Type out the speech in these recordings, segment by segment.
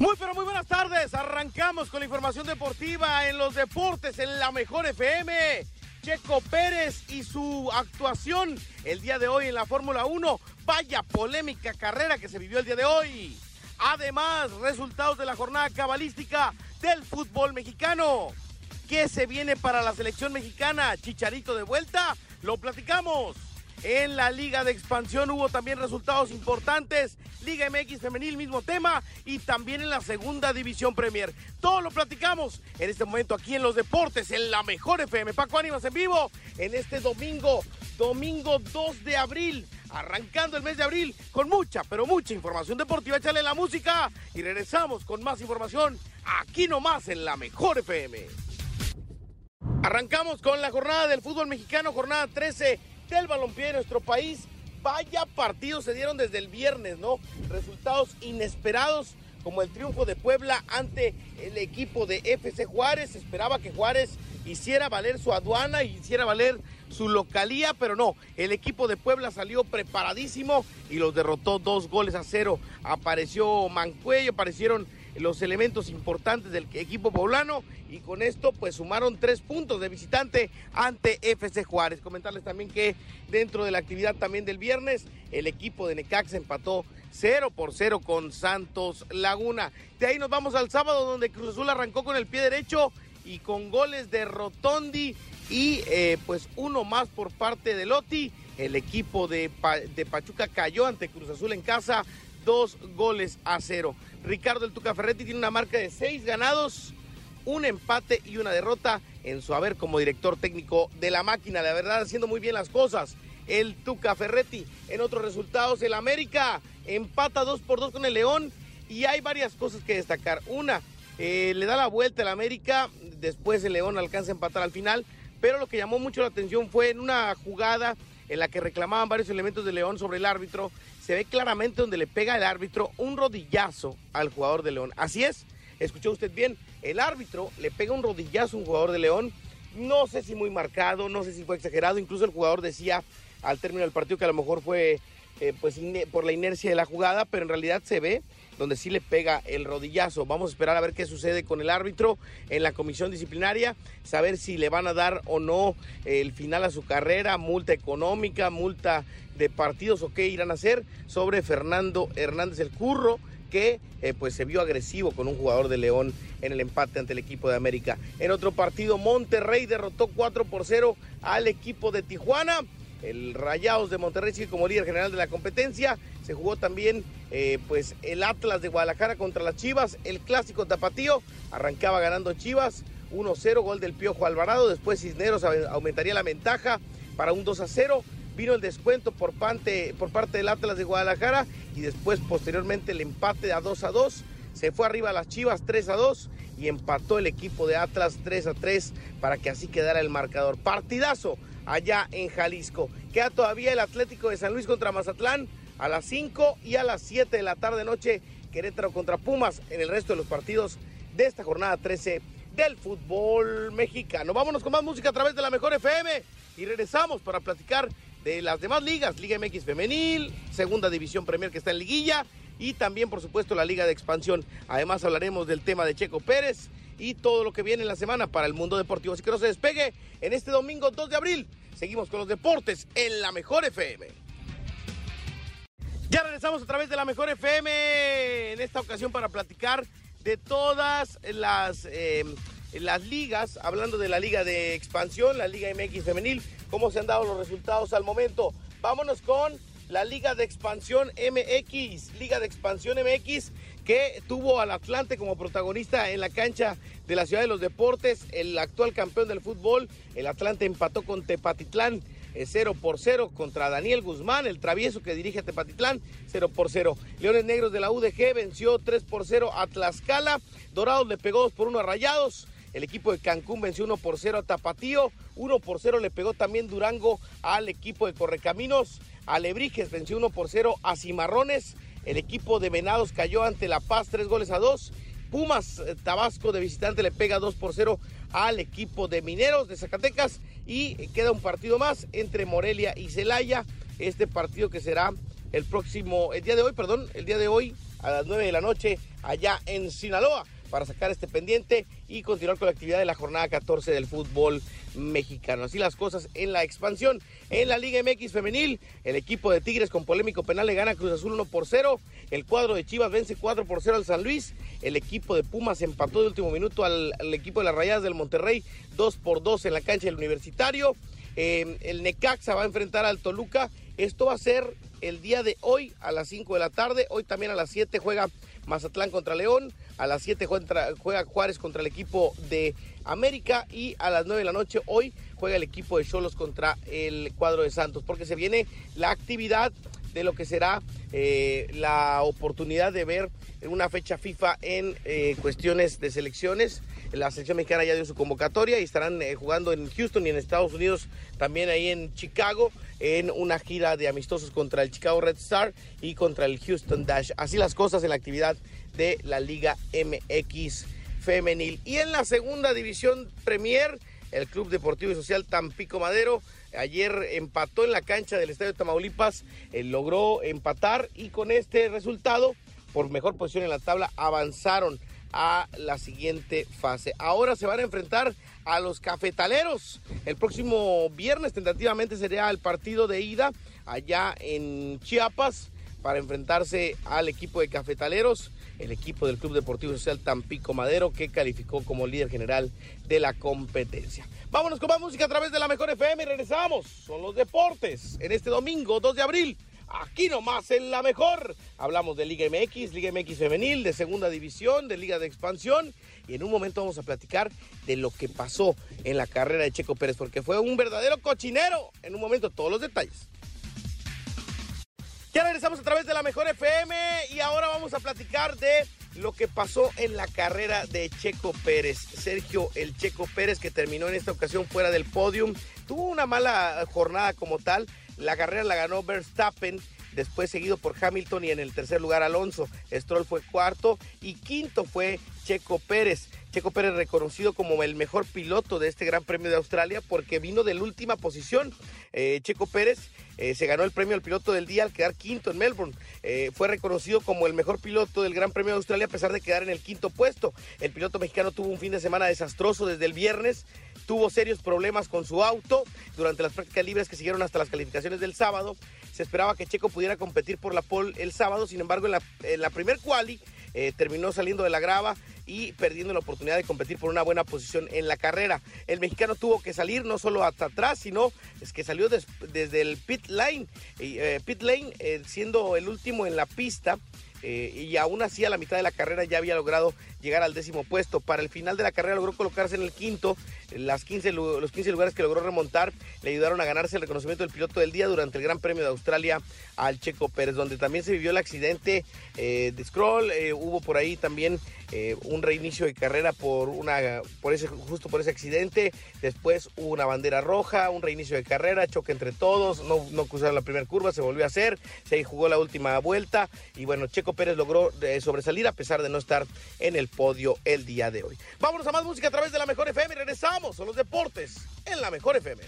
Muy pero muy buenas tardes. Arrancamos con la información deportiva en los deportes en la mejor FM. Checo Pérez y su actuación el día de hoy en la Fórmula 1. Vaya polémica carrera que se vivió el día de hoy. Además, resultados de la jornada cabalística del fútbol mexicano. ¿Qué se viene para la selección mexicana? Chicharito de vuelta. Lo platicamos. En la Liga de Expansión hubo también resultados importantes. Liga MX Femenil, mismo tema. Y también en la Segunda División Premier. Todo lo platicamos en este momento aquí en los deportes, en la mejor FM. Paco Ánimas en vivo en este domingo, domingo 2 de abril. Arrancando el mes de abril con mucha, pero mucha información deportiva. Échale la música y regresamos con más información aquí nomás en la mejor FM. Arrancamos con la jornada del fútbol mexicano, jornada 13 del balompié de nuestro país. Vaya partidos se dieron desde el viernes, ¿no? Resultados inesperados como el triunfo de Puebla ante el equipo de FC Juárez. Esperaba que Juárez hiciera valer su aduana y hiciera valer su localía, pero no, el equipo de Puebla salió preparadísimo y los derrotó dos goles a cero. Apareció Mancuello, aparecieron los elementos importantes del equipo poblano y con esto pues sumaron tres puntos de visitante ante FC Juárez. Comentarles también que dentro de la actividad también del viernes el equipo de Necax empató 0 por 0 con Santos Laguna. De ahí nos vamos al sábado donde Cruz Azul arrancó con el pie derecho y con goles de Rotondi y eh, pues uno más por parte de Loti. El equipo de, de Pachuca cayó ante Cruz Azul en casa dos goles a cero. Ricardo El Tuca Ferretti tiene una marca de seis ganados, un empate y una derrota en su haber como director técnico de la máquina. La verdad, haciendo muy bien las cosas. El Tuca Ferretti. En otros resultados, el América empata dos por dos con el León. Y hay varias cosas que destacar. Una, eh, le da la vuelta el América. Después el León alcanza a empatar al final. Pero lo que llamó mucho la atención fue en una jugada en la que reclamaban varios elementos de León sobre el árbitro, se ve claramente donde le pega el árbitro un rodillazo al jugador de León. Así es, escuchó usted bien, el árbitro le pega un rodillazo a un jugador de León, no sé si muy marcado, no sé si fue exagerado, incluso el jugador decía al término del partido que a lo mejor fue eh, pues por la inercia de la jugada, pero en realidad se ve donde sí le pega el rodillazo. Vamos a esperar a ver qué sucede con el árbitro en la comisión disciplinaria, saber si le van a dar o no el final a su carrera, multa económica, multa de partidos o qué irán a hacer sobre Fernando Hernández el Curro que eh, pues se vio agresivo con un jugador de León en el empate ante el equipo de América. En otro partido, Monterrey derrotó 4 por 0 al equipo de Tijuana. El Rayados de Monterrey como líder general de la competencia. Se jugó también eh, pues el Atlas de Guadalajara contra las Chivas. El clásico tapatío arrancaba ganando Chivas 1-0, gol del Piojo Alvarado. Después Cisneros aumentaría la ventaja para un 2-0. Vino el descuento por parte, por parte del Atlas de Guadalajara y después posteriormente el empate a 2 2. Se fue arriba a las Chivas 3 2 y empató el equipo de Atlas 3 3 para que así quedara el marcador. Partidazo allá en Jalisco. Queda todavía el Atlético de San Luis contra Mazatlán a las 5 y a las 7 de la tarde noche Querétaro contra Pumas en el resto de los partidos de esta jornada 13 del fútbol mexicano. Vámonos con más música a través de la Mejor FM y regresamos para platicar de las demás ligas, Liga MX Femenil, Segunda División Premier que está en liguilla y también por supuesto la Liga de Expansión. Además hablaremos del tema de Checo Pérez y todo lo que viene en la semana para el mundo deportivo. Así que no se despegue en este domingo 2 de abril. Seguimos con los deportes en la Mejor FM. Ya regresamos a través de la Mejor FM en esta ocasión para platicar de todas las, eh, las ligas, hablando de la Liga de Expansión, la Liga MX Femenil, cómo se han dado los resultados al momento. Vámonos con la Liga de Expansión MX, Liga de Expansión MX que tuvo al Atlante como protagonista en la cancha de la Ciudad de los Deportes, el actual campeón del fútbol, el Atlante empató con Tepatitlán 0 eh, por 0 contra Daniel Guzmán, el travieso que dirige a Tepatitlán, 0 por 0. Leones Negros de la UDG venció 3 por 0 a Tlaxcala, Dorados le pegó 2 por 1 a Rayados, el equipo de Cancún venció 1 por 0 a Tapatío, 1 por 0 le pegó también Durango al equipo de Correcaminos, Alebrijes venció 1 por 0 a Cimarrones, el equipo de Venados cayó ante La Paz, 3 goles a 2. Pumas eh, Tabasco de visitante le pega 2 por 0 al equipo de Mineros de Zacatecas y queda un partido más entre Morelia y Celaya. Este partido que será el próximo, el día de hoy, perdón, el día de hoy a las 9 de la noche allá en Sinaloa para sacar este pendiente y continuar con la actividad de la jornada 14 del fútbol mexicano. Así las cosas en la expansión. En la Liga MX femenil, el equipo de Tigres con polémico penal le gana Cruz Azul 1 por 0. El cuadro de Chivas vence 4 por 0 al San Luis. El equipo de Pumas empató de último minuto al, equipo de las Rayadas del Monterrey 2 por 2 en la cancha del Universitario. Eh, el Necaxa va a enfrentar al Toluca. Esto va a ser el día de hoy a las 5 de la tarde. Hoy también a las 7 juega Mazatlán contra León. A las 7 juega Juárez contra el equipo de América. Y a las 9 de la noche hoy juega el equipo de Cholos contra el cuadro de Santos. Porque se viene la actividad de lo que será eh, la oportunidad de ver una fecha FIFA en eh, cuestiones de selecciones. La selección mexicana ya dio su convocatoria y estarán eh, jugando en Houston y en Estados Unidos, también ahí en Chicago, en una gira de amistosos contra el Chicago Red Star y contra el Houston Dash. Así las cosas en la actividad de la Liga MX femenil. Y en la segunda división Premier, el Club Deportivo y Social Tampico Madero ayer empató en la cancha del Estadio Tamaulipas, eh, logró empatar y con este resultado, por mejor posición en la tabla, avanzaron a la siguiente fase. Ahora se van a enfrentar a los cafetaleros. El próximo viernes tentativamente sería el partido de ida allá en Chiapas para enfrentarse al equipo de cafetaleros, el equipo del Club Deportivo Social Tampico Madero que calificó como líder general de la competencia. Vámonos con más música a través de la Mejor FM y regresamos. Son los deportes en este domingo 2 de abril aquí nomás en la mejor. Hablamos de Liga MX, Liga MX femenil, de segunda división, de Liga de expansión y en un momento vamos a platicar de lo que pasó en la carrera de Checo Pérez porque fue un verdadero cochinero. En un momento todos los detalles. Ya regresamos a través de la mejor FM y ahora vamos a platicar de lo que pasó en la carrera de Checo Pérez. Sergio el Checo Pérez que terminó en esta ocasión fuera del podium. Tuvo una mala jornada como tal, la carrera la ganó Verstappen, después seguido por Hamilton y en el tercer lugar Alonso. Stroll fue cuarto y quinto fue Checo Pérez. Checo Pérez reconocido como el mejor piloto de este Gran Premio de Australia porque vino de la última posición. Eh, Checo Pérez eh, se ganó el premio al piloto del día al quedar quinto en Melbourne. Eh, fue reconocido como el mejor piloto del Gran Premio de Australia a pesar de quedar en el quinto puesto. El piloto mexicano tuvo un fin de semana desastroso desde el viernes tuvo serios problemas con su auto durante las prácticas libres que siguieron hasta las calificaciones del sábado. Se esperaba que Checo pudiera competir por la pole el sábado, sin embargo en la, en primer quali eh, terminó saliendo de la grava y perdiendo la oportunidad de competir por una buena posición en la carrera. El mexicano tuvo que salir no solo hasta atrás, sino es que salió desde el pit lane, eh, pit lane eh, siendo el último en la pista. Y aún así a la mitad de la carrera ya había logrado llegar al décimo puesto. Para el final de la carrera logró colocarse en el quinto. Las 15, los 15 lugares que logró remontar le ayudaron a ganarse el reconocimiento del piloto del día durante el Gran Premio de Australia al Checo Pérez, donde también se vivió el accidente eh, de Scroll. Eh, hubo por ahí también eh, un reinicio de carrera por una, por ese, justo por ese accidente. Después hubo una bandera roja, un reinicio de carrera, choque entre todos. No, no cruzaron la primera curva, se volvió a hacer. Se jugó la última vuelta. Y bueno, Checo Pérez logró sobresalir a pesar de no estar en el podio el día de hoy. Vámonos a más música a través de la Mejor FM y regresamos a los deportes en la Mejor FM.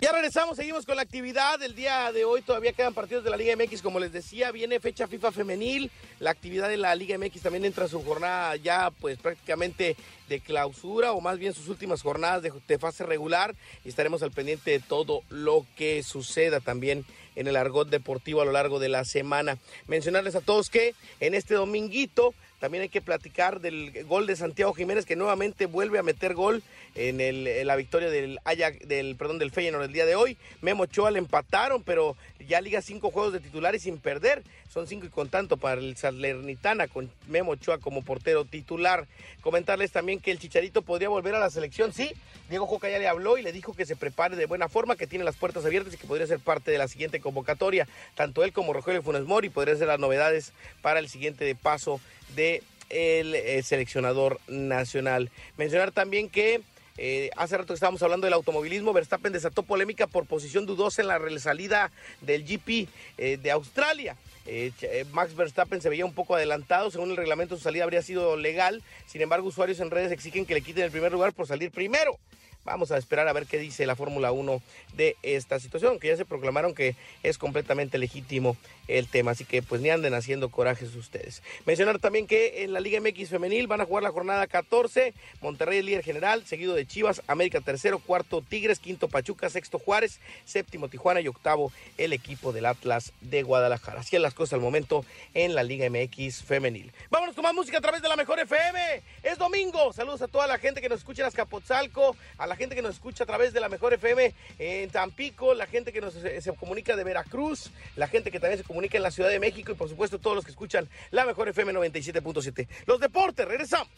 Ya regresamos, seguimos con la actividad del día de hoy. Todavía quedan partidos de la Liga MX, como les decía, viene fecha FIFA femenil. La actividad de la Liga MX también entra a su jornada ya pues prácticamente de clausura o más bien sus últimas jornadas de, de fase regular y estaremos al pendiente de todo lo que suceda también en el argot deportivo a lo largo de la semana. Mencionarles a todos que en este dominguito también hay que platicar del gol de Santiago Jiménez que nuevamente vuelve a meter gol en, la victoria del Ajax, del perdón del Feyenoord el día de hoy. Memo Ochoa le empataron, pero ya liga cinco juegos de titulares sin perder. Son cinco y con tanto para el Salernitana con Memo Ochoa como portero titular. Comentarles también que el Chicharito podría volver a la selección, sí. Diego Joca ya le habló y le dijo que se prepare de buena forma, que tiene las puertas abiertas y que podría ser parte de la siguiente convocatoria. Tanto él como Rogelio Funes Mori podrían ser las novedades para el siguiente paso de el, eh, seleccionador nacional. Mencionar también que eh, hace rato que estábamos hablando del automovilismo, Verstappen desató polémica por posición dudosa en la salida del GP eh, de Australia. Max Verstappen se veía un poco adelantado, según el reglamento su salida habría sido legal, sin embargo usuarios en redes exigen que le quiten el primer lugar por salir primero. Vamos a esperar a ver qué dice la Fórmula 1 de esta situación, que ya se proclamaron que es completamente legítimo el tema, así que pues ni anden haciendo corajes ustedes. Mencionar también que en la Liga MX femenil van a jugar la jornada 14, Monterrey líder general, seguido de Chivas, América tercero, cuarto Tigres, quinto Pachuca, sexto Juárez, séptimo Tijuana y octavo el equipo del Atlas de Guadalajara. Así es las cosas al momento en la Liga MX femenil. Vámonos con más música a través de la Mejor FM. Es domingo. Saludos a toda la gente que nos escucha en Azcapotzalco, a la gente que nos escucha a través de la Mejor FM en Tampico, la gente que nos se, se comunica de Veracruz, la gente que también se comunica en la Ciudad de México y por supuesto todos los que escuchan la Mejor FM 97.7. Los deportes, regresamos.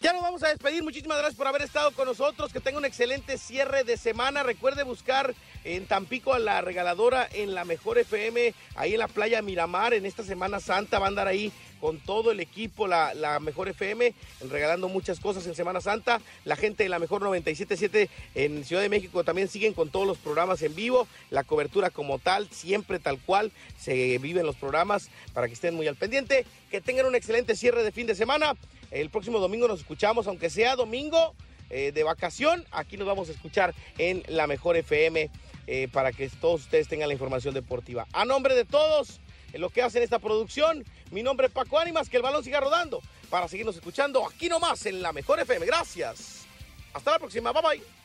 Ya nos vamos a despedir. Muchísimas gracias por haber estado con nosotros. Que tenga un excelente cierre de semana. Recuerde buscar en Tampico a la regaladora en la Mejor FM, ahí en la playa Miramar. En esta Semana Santa va a andar ahí con todo el equipo, la, Mejor FM, regalando muchas cosas en Semana Santa. La gente de la Mejor 977 en Ciudad de México también siguen con todos los programas en vivo. La cobertura como tal, siempre tal cual, se viven los programas para que estén muy al pendiente. Que tengan un excelente cierre de fin de semana. El próximo domingo nos escuchamos, aunque sea domingo eh, de vacación. Aquí nos vamos a escuchar en la Mejor FM eh, para que todos ustedes tengan la información deportiva. A nombre de todos, lo que hacen esta producción, mi nombre es Paco Ánimas, que el balón siga rodando para seguirnos escuchando aquí nomás en la Mejor FM. Gracias. Hasta la próxima. Bye bye.